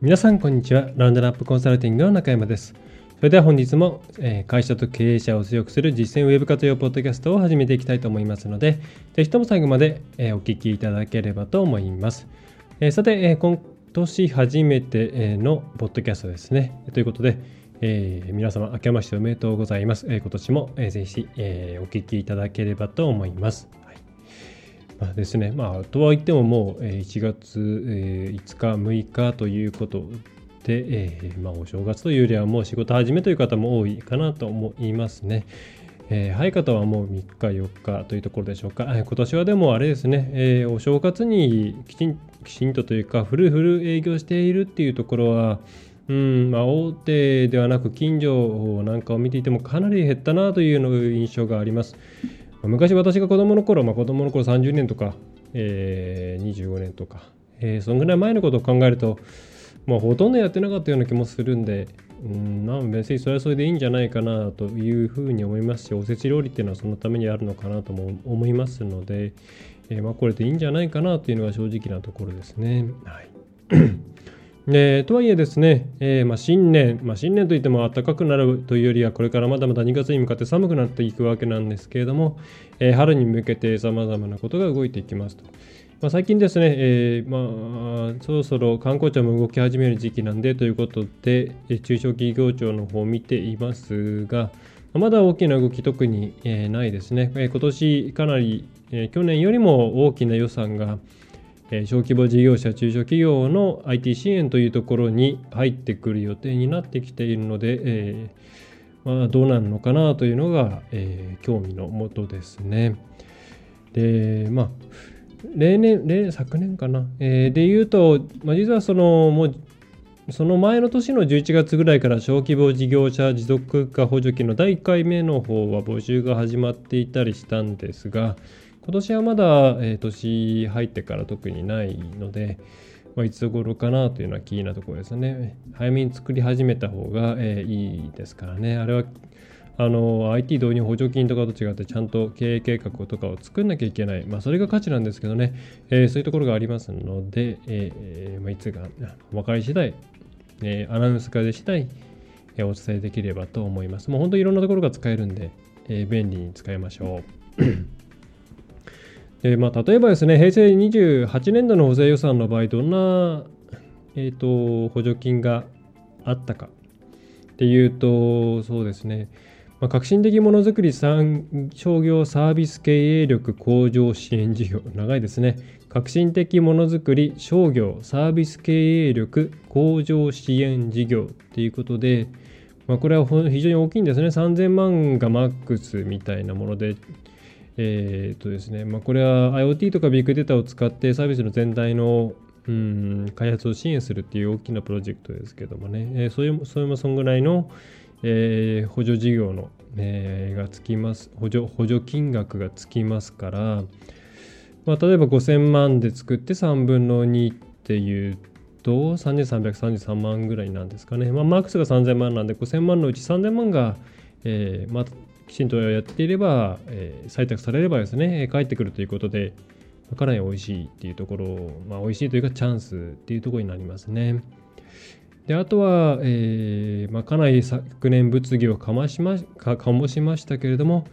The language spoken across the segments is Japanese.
皆さんこんにちはラウンドナップコンサルティングの中山ですそれでは本日も、え会社と経営者を強くする実践ウェブ活用ポッドキャストを始めていきたいと思いますのでぜひとも最後まで、えお聞きいただければと思います、えさて、え今年初めてのポッドキャストですねということでえー、皆様明けましておめでとうございます。えー、今年も、えー、ぜひ、えー、お聞きいただければと思います。まあ、ですね、まあ、とは言ってももう1月5日、6日ということで、えー、まあ、お正月というよりはもう仕事始めという方も多いかなと思いますね。えー、早い方はもう3日、4日というところでしょうか。今年はでもあれですね、えー、お正月にきちんきちんとというか、フルフル営業しているっていうところは、うんまあ、大手ではなく近所なんかを見ていてもかなり減ったなという印象があります。昔私が子供の頃、まあ、子供の頃30年とか、えー、25年とか、えー、そのぐらい前のことを考えると、まあ、ほとんどやってなかったような気もするんで、うん、別にそれはそれでいいんじゃないかなというふうに思いますし、おせち料理っていうのはそのためにあるのかなとも思いますので、えー、まあこれでいいんじゃないかなというのが正直なところですね。はいでとはいえですね、えー、まあ、新年、まあ、新年といっても暖かくなるというよりはこれからまだまだ2月に向かって寒くなっていくわけなんですけれども、えー、春に向けてさまざまなことが動いていきますと。まあ、最近ですね、え、まあ、そろそろ観光庁も動き始める時期なんでということで、中小企業庁の方を見ていますが、まだ大きな動き特に、えないですね。え今年かなり、え去年よりも大きな予算が、小規模事業者、中小企業の IT 支援というところに入ってくる予定になってきているので、えー、まあ、どうなるのかなというのが、えー、興味のもとですね。で、まあ、例年、例昨年かな、え、で言うと、まあ、実はその、もう、その前の年の11月ぐらいから小規模事業者持続化補助金の第1回目の方は募集が始まっていたりしたんですが、今年はまだ、えー、年入ってから特にないので、まあ、いつ頃かなというのは気になところですね。早めに作り始めた方が、えー、いいですからね。あれはあの IT 導入補助金とかと違ってちゃんと経営計画とかを作んなきゃいけない、まあ、それが価値なんですけどね、えー、そういうところがありますので、えーまあ、いつが分かり次第、えー、アナウンス化で次第、えー、お伝えできればと思います。もう本当にいろんなところが使えるんで、えー、便利に使いましょう。でまあ、例えばですね、平成28年度の補正予算の場合、どんな、えーと、補助金があったかっていうと、そうですね、まあ、革新的ものづくり産商業サービス経営力向上支援事業、長いですね。革新的ものづくり商業サービス経営力向上支援事業っていうことで、まあ、これは非常に大きいんですね。3000万がマックスみたいなもので、えー、とですね、まあ、これは IoT とかビッグデータを使ってサービスの全体のうん開発を支援するっていう大きなプロジェクトですけどもね、えー、そういうそれもそんぐらいの、えー、補助事業の、えー、がつきます。補助補助金額がつきますから、まあ、例えば5000万で作って3分の2っていうと3333万ぐらいなんですかね、まあ、マックスが3000万なんで5000万のうち3000万が、えーまあ、きちんとやっていれば、えー、採択されればですね、帰ってくるということで、かなり美味しいっていうところ、まあ、美味しいというかチャンスっていうところになりますね。であとは、えーまあ、かなり昨年物議をかましまか醸しましたけれども、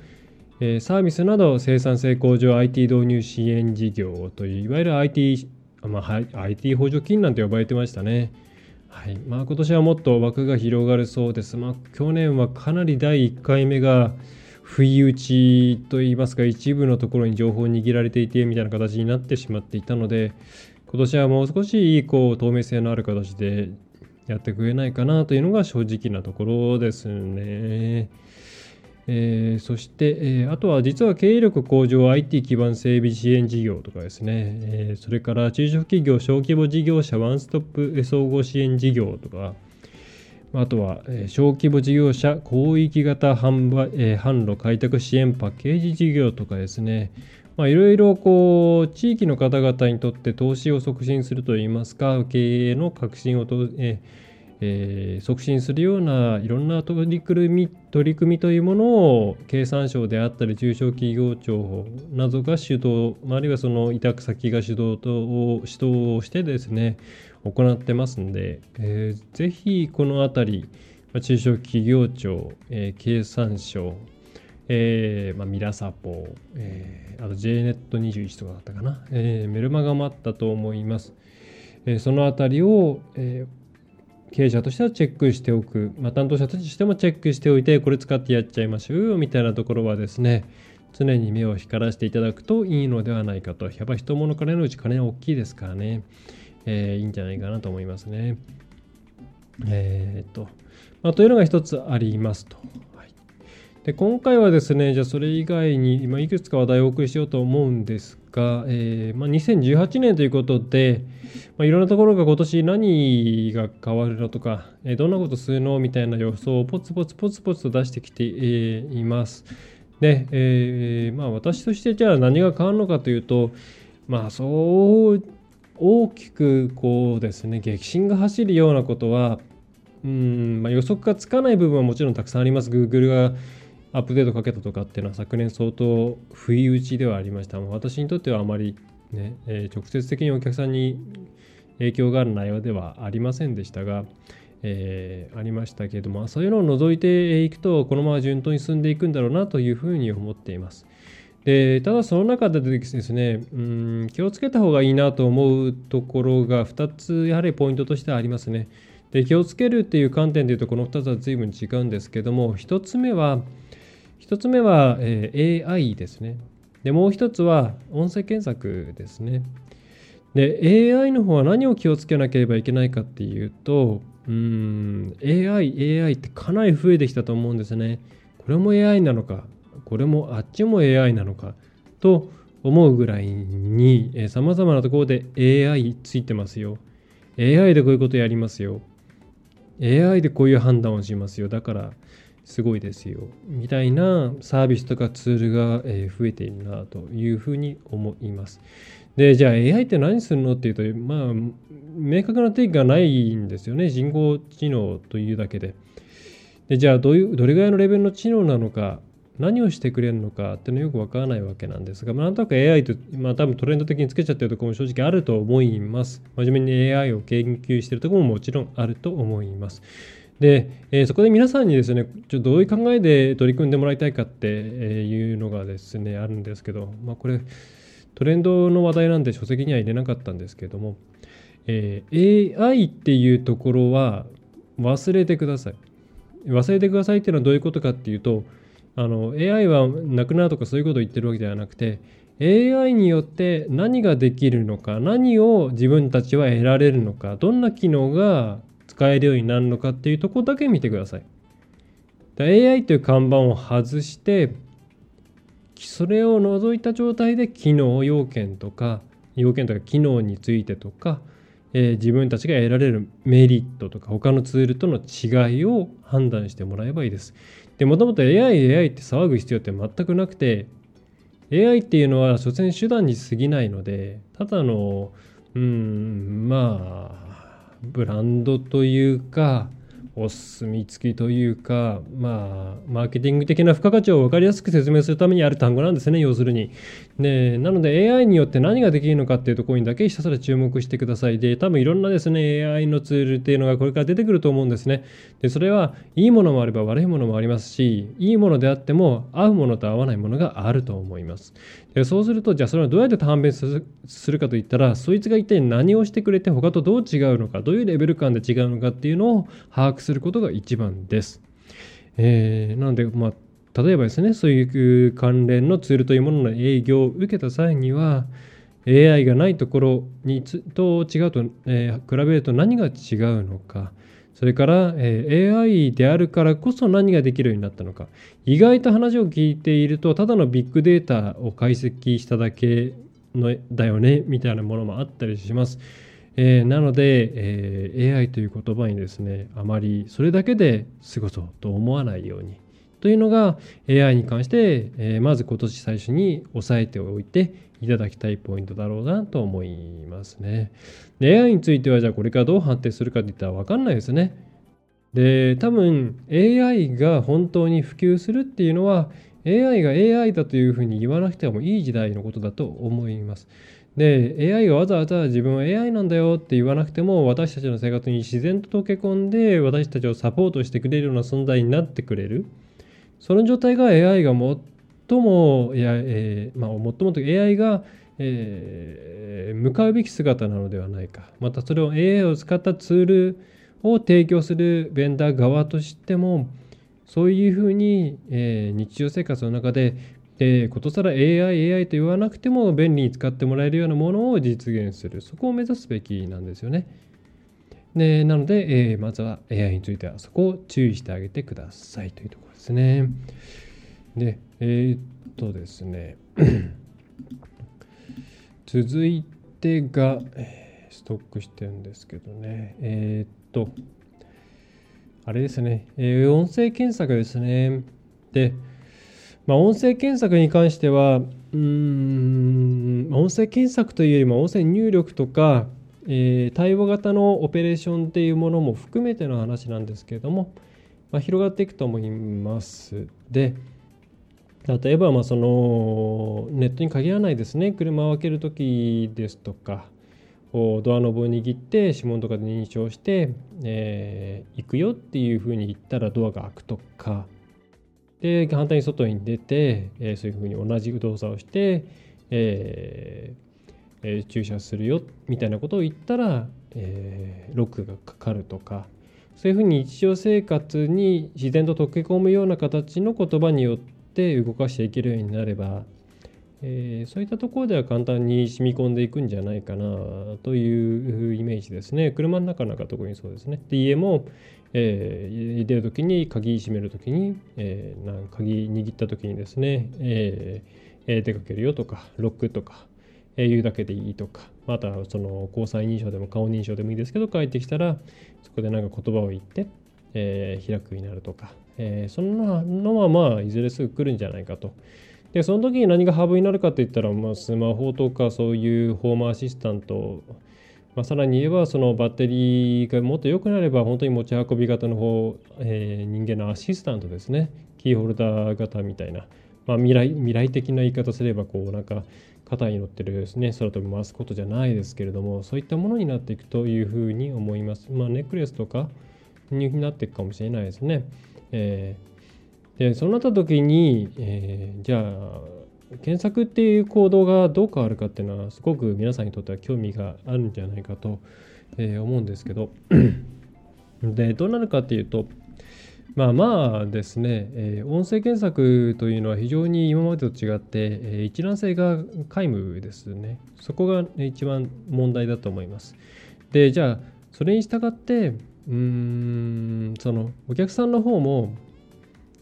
えー、サービスなど生産性向上 IT 導入支援事業といういわゆる IT、まあ、IT 補助金なんて呼ばれてましたね。はいまあ、今年はもっと枠が広がるそうです。まあ、去年はかなり第1回目が不意打ちといいますか一部のところに情報を握られていてみたいな形になってしまっていたので今年はもう少しこう透明性のある形でやってくれないかなというのが正直なところですね。えー、そして、えー、あとは実は経営力向上 IT 基盤整備支援事業とかですね、えー、それから中小企業小規模事業者ワンストップ総合支援事業とか、あとは、え小規模事業者広域型販売、え販路開拓支援パッケージ事業とかですね、まあ、いろいろこう地域の方々にとって投資を促進するといいますか経営の革新をと、ええー、促進するようないろんな取り組み取り組みというものを経産省であったり中小企業庁などが主導あるいはその委託先が主導と主導をしてですね行ってますんで、えー、ぜひこの辺り中小企業庁、えー、経産省えーまあ、ミラサポ、えー、あと JNET21 とかだったかな、えー、メルマガもあったと思います。えー、そのあたりを、えー、経営者としてはチェックしておく、まあ、担当者としてもチェックしておいて、これ使ってやっちゃいましょうみたいなところはですね、常に目を光らせていただくといいのではないかと。やっぱ人物金のうち金は大きいですからね、えー、いいんじゃないかなと思いますね。えー、っと、まあ、というのが一つありますと。で今回はですねじゃあそれ以外に今いくつか話題をお送りしようと思うんですが、えーまあ、2018年ということで、まあ、いろんなところが今年何が変わるのとか、えー、どんなことするのみたいな予想をポツポツポツポツと出してきて、えー、います。で、えまあ、私としてじゃあ何が変わるのかというとまあそう大きくこうですね激震が走るようなことはうん、まあ、予測がつかない部分はもちろんたくさんあります。Google がアップデートかけたとかっていうのは昨年相当不意打ちではありました。私にとってはあまりね、えー、直接的にお客さんに影響がある内容ではありませんでしたが、えー、ありましたけれども、そういうのを除いていくと、このまま順当に進んでいくんだろうなというふうに思っています。でただその中でですねうん気をつけた方がいいなと思うところが2つやはりポイントとしてありますね。で気をつけるっていう観点でいうとこの2つは随分違うんですけども1つ目は1つ目は、えー、AI ですね。で、もう1つは音声検索ですね。で、AI の方は何を気をつけなければいけないかっていうと、うん、AI、AI ってかなり増えてきたと思うんですね。これも AI なのか、これもあっちも AI なのか、と思うぐらいに、さまざまなところで AI ついてますよ。AI でこういうことやりますよ。AI でこういう判断をしますよ。だから、すごいですよみたいなサービスとかツールが増えているなというふうに思います。でじゃあ AI って何するのっていうとまあ明確な定義がないんですよね人工知能というだけで。でじゃあどういうどれぐらいのレベルの知能なのか何をしてくれるのかっていうのはよくわからないわけなんですが、まあ、なんとなく AI と、まあ多分トレンド的につけちゃってるところも正直あると思います。真面目に AI を研究してるところももちろんあると思います。で、えー、そこで皆さんにですね、ちょどういう考えで取り組んでもらいたいかっていうのがですね、あるんですけど、まあ、これ、トレンドの話題なんで書籍には入れなかったんですけども、えー、AI っていうところは忘れてください。忘れてくださいっていうのはどういうことかっていうと、あの AI はなくなるとかそういうことを言ってるわけではなくて AI によって何ができるのか何を自分たちは得られるのかどんな機能が使えるようになるのかっていうとこだけ見てください。AI という看板を外してそれを除いた状態で機能要件とか要件とか機能についてとか、えー、自分たちが得られるメリットとか他のツールとの違いを判断してもらえばいいです。でもともと AI、AI って騒ぐ必要って全くなくて AI っていうのは所詮手段に過ぎないのでただのうんまあブランドというかお墨付きというか、まあ、マーケティング的な付加価値を分かりやすく説明するためにある単語なんですね、要するに。で、なので AI によって何ができるのかっていうところにだけひたすら注目してください。で、多分いろんなですね、AI のツールっていうのがこれから出てくると思うんですね。で、それはいいものもあれば悪いものもありますし、いいものであっても合うものと合わないものがあると思います。でそうすると、じゃあそれはどうやって判別するかといったら、そいつが一体何をしてくれて他とどう違うのか、どういうレベル感で違うのかっていうのを把握することが一番です。えー、なので、まあ、例えばですね、そういう関連のツールというものの営業を受けた際には、AI がないところにと違うと、えー、比べると何が違うのか、それから、えー、AI であるからこそ何ができるようになったのか。意外と話を聞いていると、ただのビッグデータを解析しただけのだよね、みたいなものもあったりします。えー、なので、えー、AI という言葉にですねあまりそれだけで過ごそうと思わないようにというのが AI に関して、えー、まず今年最初に押さえておいていただきたいポイントだろうなと思いますね。で AI についてはじゃあこれからどう判定するかって言ったら分かんないですね。で多分 AI が本当に普及するっていうのは AI が AI だというふうに言わなくてもいい時代のことだと思います。で AI がわざわざ自分は AI なんだよって言わなくても私たちの生活に自然と溶け込んで私たちをサポートしてくれるような存在になってくれる。その状態が AI が最もや、えーまあ、最もと AI が、えー、向かうべき姿なのではないか。またそれを AI を使ったツールを提供するベンダー側としてもそういうふうに、えー、日常生活の中ででことさら AI、AI と言わなくても便利に使ってもらえるようなものを実現するそこを目指すべきなんですよね。でなので、えー、まずは AI についてはそこを注意してあげてくださいというところですね。でえー、っとですね 続いてが、えー、ストックしてるんですけどねえー、っとあれですね、えー、音声検索ですね。でまあ、音声検索に関しては、うん、音声検索というよりも音声入力とか、えー、対話型のオペレーションっていうものも含めての話なんですけれども、まあ、広がっていくと思います。で、例えばまあそのネットに限らないですね、車を開けるときですとか、こうドアノブを握って指紋とかで認証して、えー、行くよっていうふうに言ったらドアが開くとか、で反対に外に出て、えー、そういうふうに同じ動作をして、えーえー、駐車するよみたいなことを言ったら、えー、ロックがかかるとか。そういうふうに日常生活に自然と溶け込むような形の言葉によって動かしていけるようになれば、えー、そういったところでは簡単に染み込んでいくんじゃないかなというイメージですね。車の中なんか特にそうですね。で家も、えー、出る時に鍵閉める時に、えー、なん鍵握った時にですね、えー、出かけるよとかロックとか、えー、言うだけでいいとかまたその交際認証でも顔認証でもいいですけど帰ってきたらそこでなんか言葉を言って、えー、開くになるとか、えー、そんなのはまあいずれすぐ来るんじゃないかと。でその時に何がハブになるかって言ったら、まあ、スマホとかそういうホームアシスタントまあ、さらに言えばそのバッテリーがもっと良くなれば本当に持ち運び型の方、えー、人間のアシスタントですねキーホルダー型みたいな、まあ、未来未来的な言い方すればこうなんか肩に乗ってるですね空飛び回すことじゃないですけれどもそういったものになっていくというふうに思います。まあ、ネックレスとかになっていくかもしれないですね。えー、でそうなった時に、えー、じゃあ検索っていう行動がどう変わるかっていうのはすごく皆さんにとっては興味があるんじゃないかと、え思うんですけど でどうなるかっていうとまあまあですね、えー、音声検索というのは非常に今までと違って、えー、一覧性が皆無ですね。そこが、一番問題だと思います。で、じゃあ、それに従って、うーん、そのお客さんの方も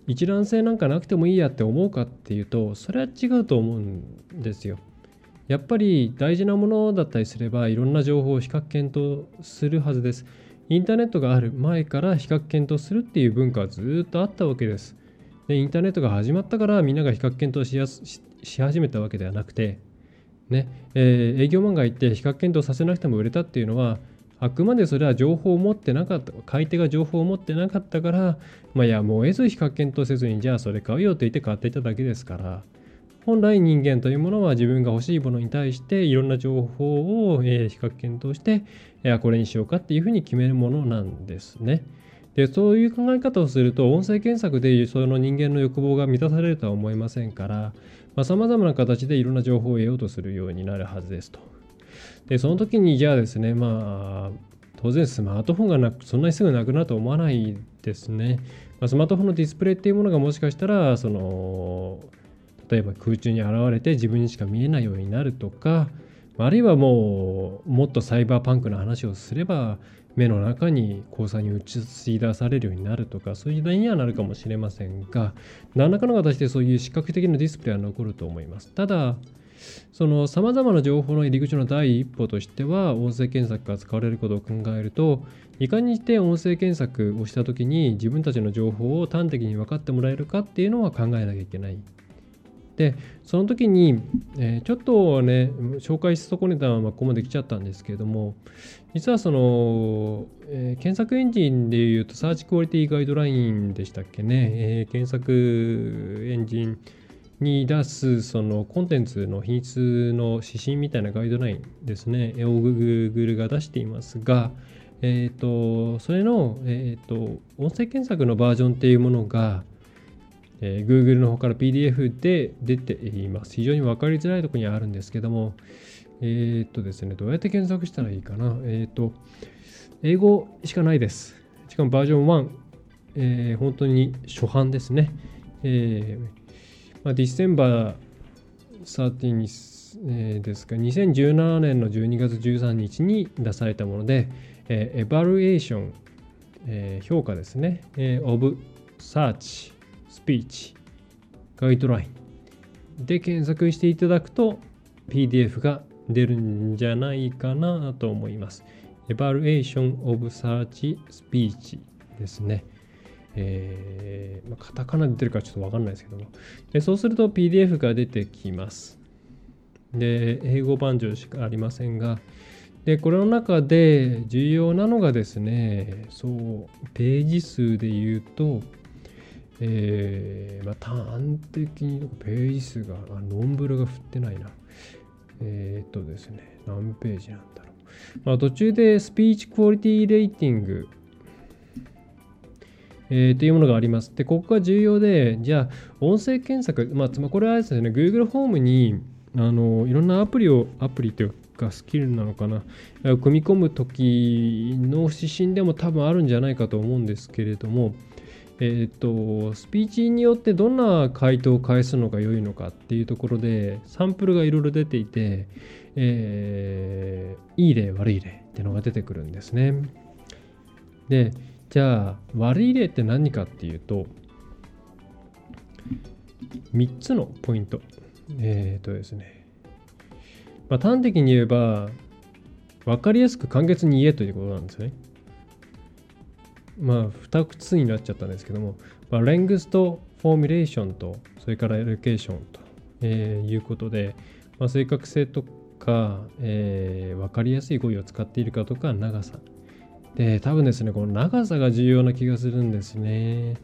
一覧性なんかなくてもいいやって思うかっていうとそれは違うと思うんですよ。やっぱり大事なものだったりすればいろんな情報を比較検討するはずです。インターネットがある前から比較検討するっていう文化はずっとあったわけです。でインターネットが始まったからみんなが比較検討しやすし始めたわけではなくて、ねえー、営業マンが行って比較検討させなくても売れたっていうのはあくまでそれは情報を持ってなかった、買い手が情報を持ってなかったから、まあ、やむを得ず比較検討せずに、じゃあそれ買うよって言って買っていただけですから、本来人間というものは自分が欲しいものに対していろんな情報を、え比較検討して、いやこれにしようかっていうふうに決めるものなんですね。でそういう考え方をすると音声検索でその人間の欲望が満たされるとは思いませんからさまざ、まな形でいろんな情報を得ようとするようになるはずですと。で、その時にじゃあですね、まあ、当然スマートフォンがなくそんなにすぐなくなると思わないですね。まあ、スマートフォンのディスプレイっていうものがもしかしたら、その、例えば空中に現れて自分にしか見えないようになるとか、あるいはもうもっとサイバーパンクの話をすれば目の中に交差に映し出されるようになるとかそういう時代にはなるかもしれませんが何らかの形でそういう視覚的なディスプレイは残ると思いますただそのさまざまな情報の入り口の第一歩としては音声検索が使われることを考えるといかにして音声検索をした時に自分たちの情報を端的に分かってもらえるかっていうのは考えなきゃいけない。でその時に、えー、ちょっとね紹介し損ねたままここまで来ちゃったんですけれども実はその、えー、検索エンジンでいうとサーチクオリティガイドラインでしたっけね、えー、検索エンジンに出すそのコンテンツの品質の指針みたいなガイドラインですね、を Google が出していますが、えっ、ー、と、それの、えっ、ー、と、音声検索のバージョンっていうものが、えー、Google の方から PDF で出ています。非常に分かりづらいところにあるんですけども、えっ、とですね、どうやって検索したらいいかな。えっ、と、英語しかないです。しかもバージョン1、えー、本当に初版ですね。えーまあ、ディセンバー13、ですか、2017年の12月13日に出されたもので、えー、エバルエーション、えー、評価ですね、えー、 of、search、speech、ガイドラインで検索していただくと PDF が出るんじゃないかなと思います。 evaluation of search speech ですね。えー、まあ、カタカナで出るかちょっとわかんないですけども。で、そうすると PDF が出てきます。で、英語版上しかありませんが、で、これの中で重要なのがですね、そう、ページ数で言うと、えー、まあ、端的にページ数が、あ、ノンブルが振ってないな。えー、っとですね、何ページなんだろう。まあ、途中でスピーチクオリティレーティングえー、というものがあります。で、ここが重要で、じゃあ、音声検索、まあ、つまこれはですね、Google ホームに、あの、いろんなアプリを、アプリというか、スキルなのかな、組み込む時の指針でも多分あるんじゃないかと思うんですけれども、えっ、ー、と、スピーチによってどんな回答を返すのが良いのかっていうところで、サンプルがいろいろ出ていて、えー、いい例、悪い例っていうのが出てくるんですね。で、じゃあ悪い例って何かっていうと3つのポイント。えっ、ー、とですね、まあ、端的に言えば分かりやすく簡潔に言えということなんですね。まあ2つになっちゃったんですけども、まあ、レングスとフォーミュレーションとそれからエレケーションと、えー、いうことで、まあ、正確性とか、えー、分かりやすい語彙を使っているかとか長さ。で、多分ですね、この長さが重要な気がするんですね。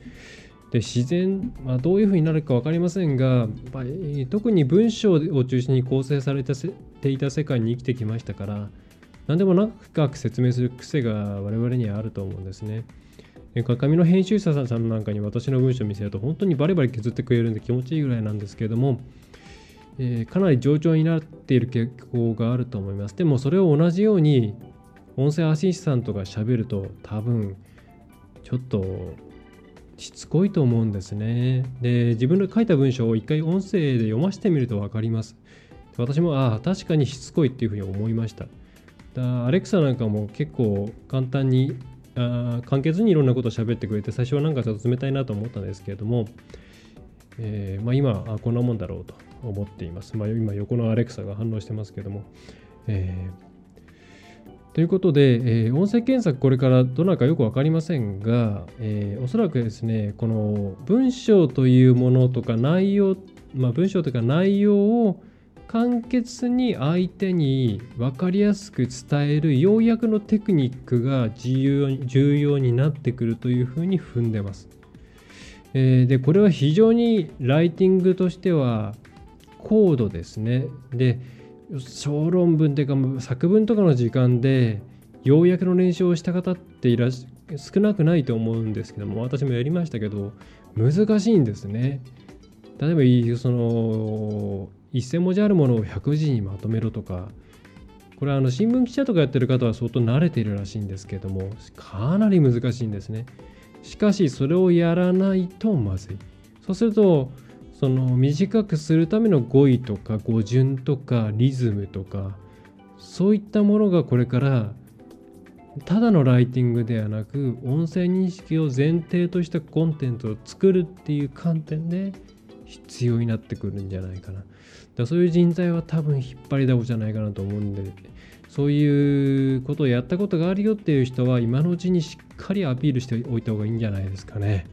で、自然、まあ、どういうふうになるか分かりませんが、まあ、特に文章を中心に構成されていた世界に生きてきましたから、何でも長く説明する癖が我々にはあると思うんですね。紙の編集者さんなんかに私の文章を見せると本当にバリバリ削ってくれるんで気持ちいいぐらいなんですけれども、えー、かなり冗長になっている傾向があると思います。でもそれを同じように音声アシスタントがしゃべると多分ちょっとしつこいと思うんですね。で、自分で書いた文章を一回音声で読ませてみると分かります。私も、ああ、確かにしつこいっていうふうに思いました。だアレクサなんかも結構簡単に、あ簡潔にいろんなことを喋ってくれて、最初はなんかちょっと冷たいなと思ったんですけれども、えー、まあ、今あ、こんなもんだろうと思っています。まあ、今、横のアレクサが反応してますけども、えーということで、えー、音声検索これからどなるかよく分かりませんが、えー、おそらくですね、この文章というものとか内容、まあ、文章というか内容を簡潔に相手に分かりやすく伝える要約のテクニックが重要重要になってくるというふうに踏んでます。えー、で、これは非常にライティングとしては高度ですね。で、小論文というか作文とかの時間で要約の練習をした方っていら少なくないと思うんですけども私もやりましたけど難しいんですね。例えばその1000文字あるものを100字にまとめろとかこれはあの新聞記者とかやってる方は相当慣れているらしいんですけどもかなり難しいんですね。しかしそれをやらないとまずい。そうするとその短くするための語彙とか語順とかリズムとかそういったものがこれからただのライティングではなく音声認識を前提としたコンテンツを作るっていう観点で必要になってくるんじゃないかな。だそういう人材は多分引っ張りだこじゃないかなと思うんで、そういうことをやったことがあるよっていう人は今のうちにしっかりアピールしておいた方がいいんじゃないですかね。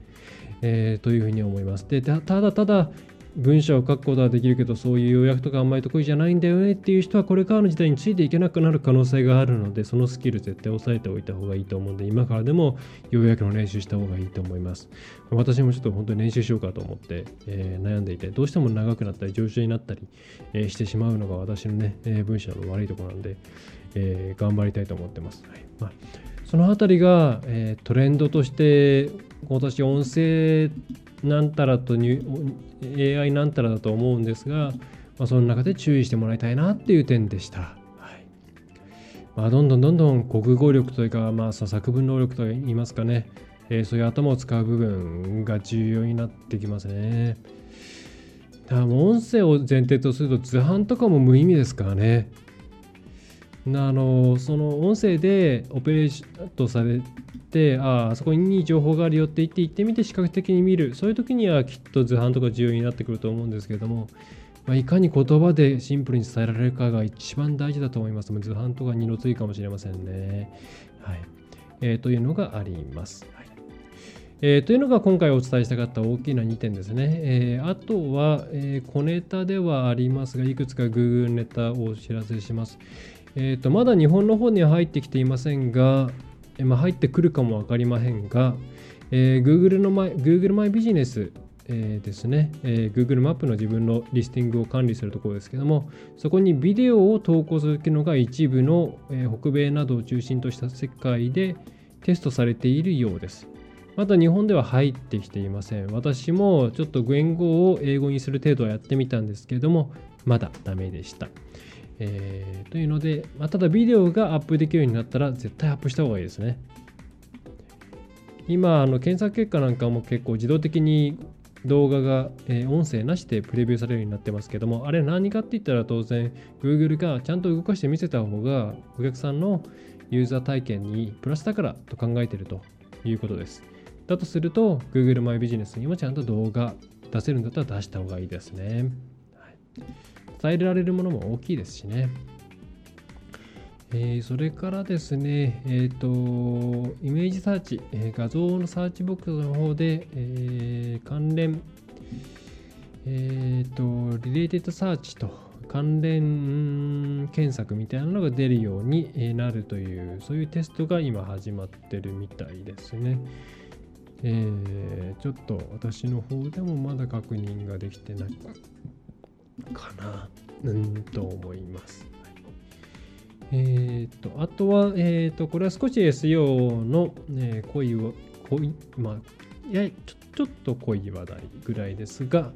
えー、というふうに思います。で、ただただ文章を書くことはできるけどそういう要約とかあんまり得意じゃないんだよねっていう人はこれからの時代についていけなくなる可能性があるのでそのスキル絶対押さえておいた方がいいと思うんで今からでも要約の練習した方がいいと思います。私もちょっと本当に練習しようかと思って、えー、悩んでいてどうしても長くなったり上手になったり、えー、してしまうのが私のね、えー、文章の悪いところなんで、え頑張りたいと思ってます、はい。まあ、そのあたりが、えトレンドとして私音声なんたらと AI なんたらだと思うんですが、まあ、その中で注意してもらいたいなっていう点でした。はいまあ、どんどんどんどん国語力というか、まあ、作文能力といいますかね、えー、そういう頭を使う部分が重要になってきますね。だから音声を前提とすると図版とかも無意味ですからね。あのその音声でオペレーションとされてああそこに情報があるよって言って行ってみて視覚的に見るそういう時にはきっと図版とか重要になってくると思うんですけれども、まあ、いかに言葉でシンプルに伝えられるかが一番大事だと思います図版とか二の次かもしれませんね。はいえー、というのがあります。はいえー、というのが今回お伝えしたかった大きな2点ですね。えー、あとは、えー、小ネタではありますが、いくつか Google ネタをお知らせします。えーと、まだ日本の方には入ってきていませんが、えまあ、入ってくるかも分かりませんが、えー、Google のマイ Google マイビジネス、えー、ですね、えー、Google マップの自分のリスティングを管理するところですけども、そこにビデオを投稿するのが一部の、えー、北米などを中心とした世界でテストされているようです。まだ日本では入ってきていません。私もちょっと言語を英語にする程度はやってみたんですけれども、まだダメでした。えー、というので、まあ、ただビデオがアップできるようになったら絶対アップした方がいいですね。今、あの検索結果なんかも結構自動的に動画が、えー、音声なしでプレビューされるようになってますけども、あれ何かって言ったら当然 Google がちゃんと動かして見せた方がお客さんのユーザー体験にプラスだからと考えているということです。だとすると Google マイビジネスにもちゃんと動画出せるんだったら出した方がいいですね。はい伝えられるものも大きいですしね。えー、それからですね、えっ、ー、と、 image search、えー、画像のサーチボックスの方で、え関連、えっ、と、 related search と関連検索みたいなのが出るようになるという、そういうテストが今始まってるみたいですね。えちょっと私の方でもまだ確認ができてないかな、うんと思います。えっ、ー、と、あとは、えっ、ー、と、これは少し SEO の、ね、濃い、濃い、まあ、やちょちょっと濃い話題ぐらいですが、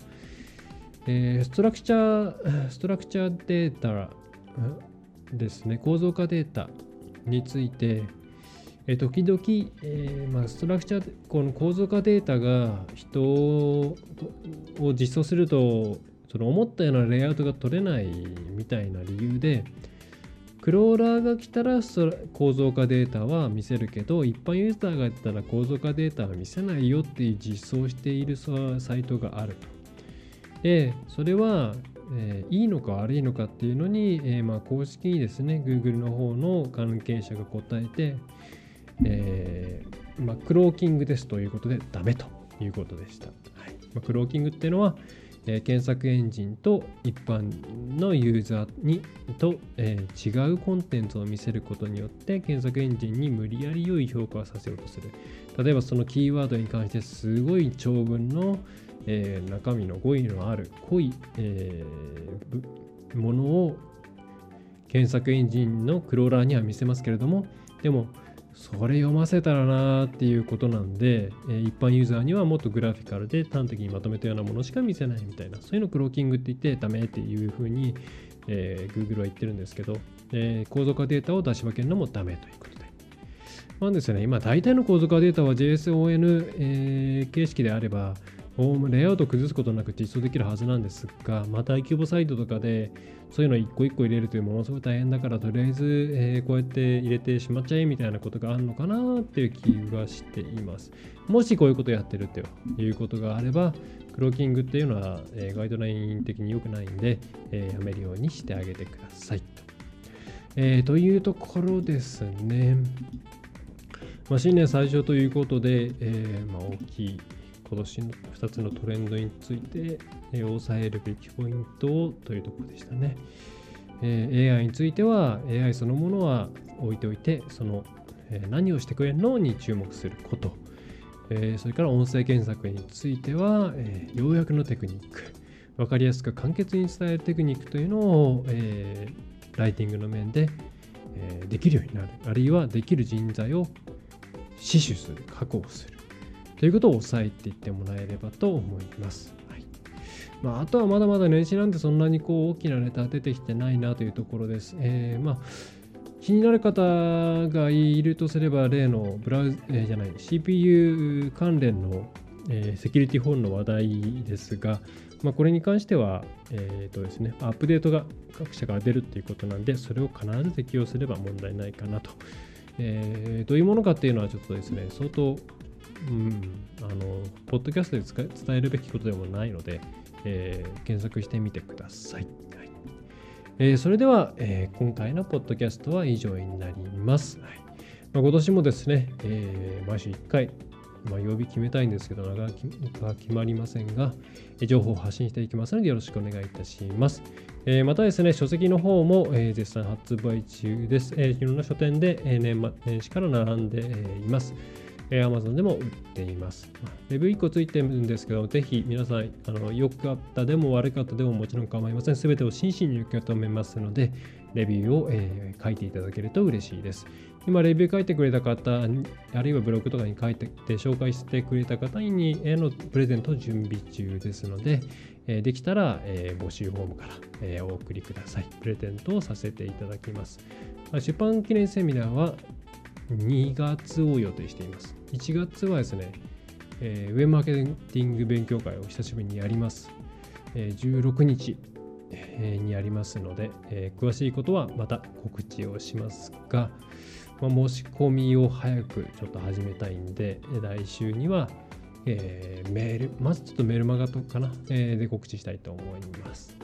えー、ストラクチャー、ストラクチャーデータですね、構造化データについて、え時々、えーまあ、ストラクチャー、この構造化データが人を実装するとその思ったようなレイアウトが取れないみたいな理由でクローラーが来たら構造化データは見せるけど一般ユーザーがやったら構造化データは見せないよっていう実装しているサイトがあると。でそれは、えー、いいのか悪いのかっていうのに、えー、まあ、公式にですね Google の方の関係者が答えて、えー、まあ、クローキングですということでダメということでした。はいまあ、クローキングっていうのはえ検索エンジンと一般のユーザーにと、えー、違うコンテンツを見せることによって検索エンジンに無理やり良い評価をさせようとする。例えばそのキーワードに関してすごい長文の、えー、中身の語彙のある濃い、えー、ものを検索エンジンのクローラーには見せますけれどもでもそれ読ませたらなーっていうことなんで、えー、一般ユーザーにはもっとグラフィカルで端的にまとめたようなものしか見せないみたいな、そういうのクローキングって言ってダメっていうふうに、えー、Google は言ってるんですけど、えー、構造化データを出し分けるのもダメということで。まあですね、今大体の構造化データは JSON、えー、形式であれば、レイアウトを崩すことなく実装できるはずなんですが、また大規模サイトとかでそういうの一個一個入れるというものすごい大変だから、とりあえず、えー、こうやって入れてしまっちゃえみたいなことがあるのかなっていう気がしています。もしこういうことをやってるということがあれば、クローキングっていうのは、えー、ガイドライン的に良くないんで、えー、やめるようにしてあげてくださいと。えー、というところですね。まあ、新年最初ということで、えーまあ、大きい今年の2つのトレンドについて、えー、抑えるべきポイントというところでしたね。えー、AI については AI そのものは置いておいてその、えー、何をしてくれるのに注目すること、えー、それから音声検索については、えー、要約のテクニック。分かりやすく簡潔に伝えるテクニックというのを、えー、ライティングの面で、えー、できるようになる。あるいはできる人材を死守する。確保する。ということを押さえていってもらえればと思います。はいまあ、あとはまだまだ年始なんてそんなにこう大きなネタ出てきてないなというところです。えー、まあ気になる方がいるとすれば例のブラウえー、じゃない CPU 関連の、えー、セキュリティフォンの話題ですが、まあ、これに関しては、えーとですね、アップデートが各社から出るっていうことなんでそれを必ず適用すれば問題ないかなと。えー、どういうものかっていうのはちょっとですね相当うん、あのポッドキャストで伝えるべきことでもないので、えー、検索してみてください。はいえー、それでは、えー、今回のポッドキャストは以上になります。はいまあ、今年もですね、えー、毎週1回、まあ、曜日決めたいんですけど、なかなか決まりませんが、情報を発信していきますので、よろしくお願いいたします。えー、またですね、書籍の方も、えー、絶賛発売中です。えー、いろんな書店で、えー、年年始から並んで、えー、います。え Amazon でも売っています。レビュー1個ついてるんですけど、ぜひ皆さん、あの良かったでも悪かったでももちろん構いません。すべてを真摯に受け止めますので、レビューを、えー、書いていただけると嬉しいです。今、レビュー書いてくれた方、あるいはブログとかに書いて紹介してくれた方に、えのプレゼント準備中ですので、できたら、え募集フォームから、えお送りください。プレゼントをさせていただきます。出版記念セミナーは2月を予定しています。1月はですね、えー、ウェブマーケティング勉強会を久しぶりにやります。えー、16日、えー、にやりますので、え、詳しいことはまた告知をしますが、まあ、申し込みを早くちょっと始めたいんで、来週には、え、メール、まずちょっとメールマガとかな、え、で告知したいと思います。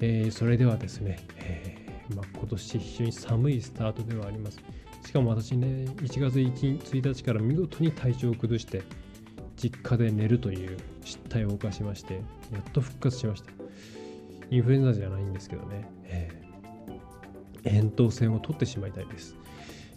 え、それではですね、えまあ、今年非常に寒いスタートではあります。しかも私ね、1月 1, 1日から見事に体調を崩して、実家で寝るという失態を犯しまして、やっと復活しました。インフルエンザじゃないんですけどね、えー、扁桃腺を取ってしまいたいです。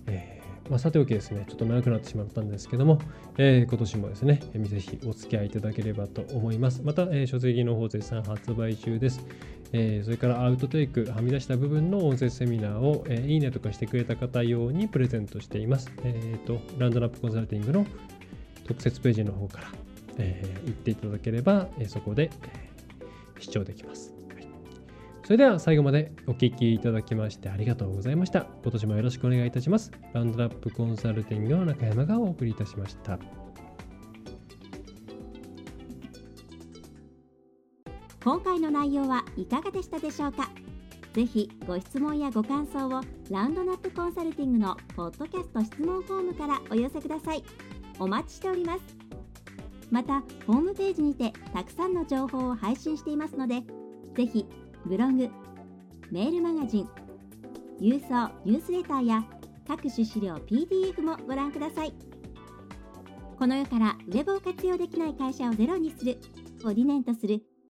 えー、まあ、さておきですね、ちょっと長くなってしまったんですけども、えー、今年もですね、ぜひお付き合いいただければと思います。また、え、書籍の方絶賛発売中です。えー、それからアウトテイク、はみ出した部分の音声セミナーを、えー、いいねとかしてくれた方用にプレゼントしています。えっ、ー、と、ランドナップコンサルティングの特設ページの方から、えー、行っていただければ、え、そこで、え、視聴できます。はい、それでは最後までお聴きいただきましてありがとうございました。今年もよろしくお願いいたします。ランドナップコンサルティングの中山がお送りいたしました。今回の内容はいかがでしたでしょうか？ぜひご質問やご感想をラウンドナップコンサルティングのポッドキャスト質問フォームからお寄せください。お待ちしております。またホームページにてたくさんの情報を配信していますのでぜひブログメールマガジン郵送ニュースレターや各種資料 PDF もご覧ください。この世からウェブを活用できない会社をゼロにするを理念とする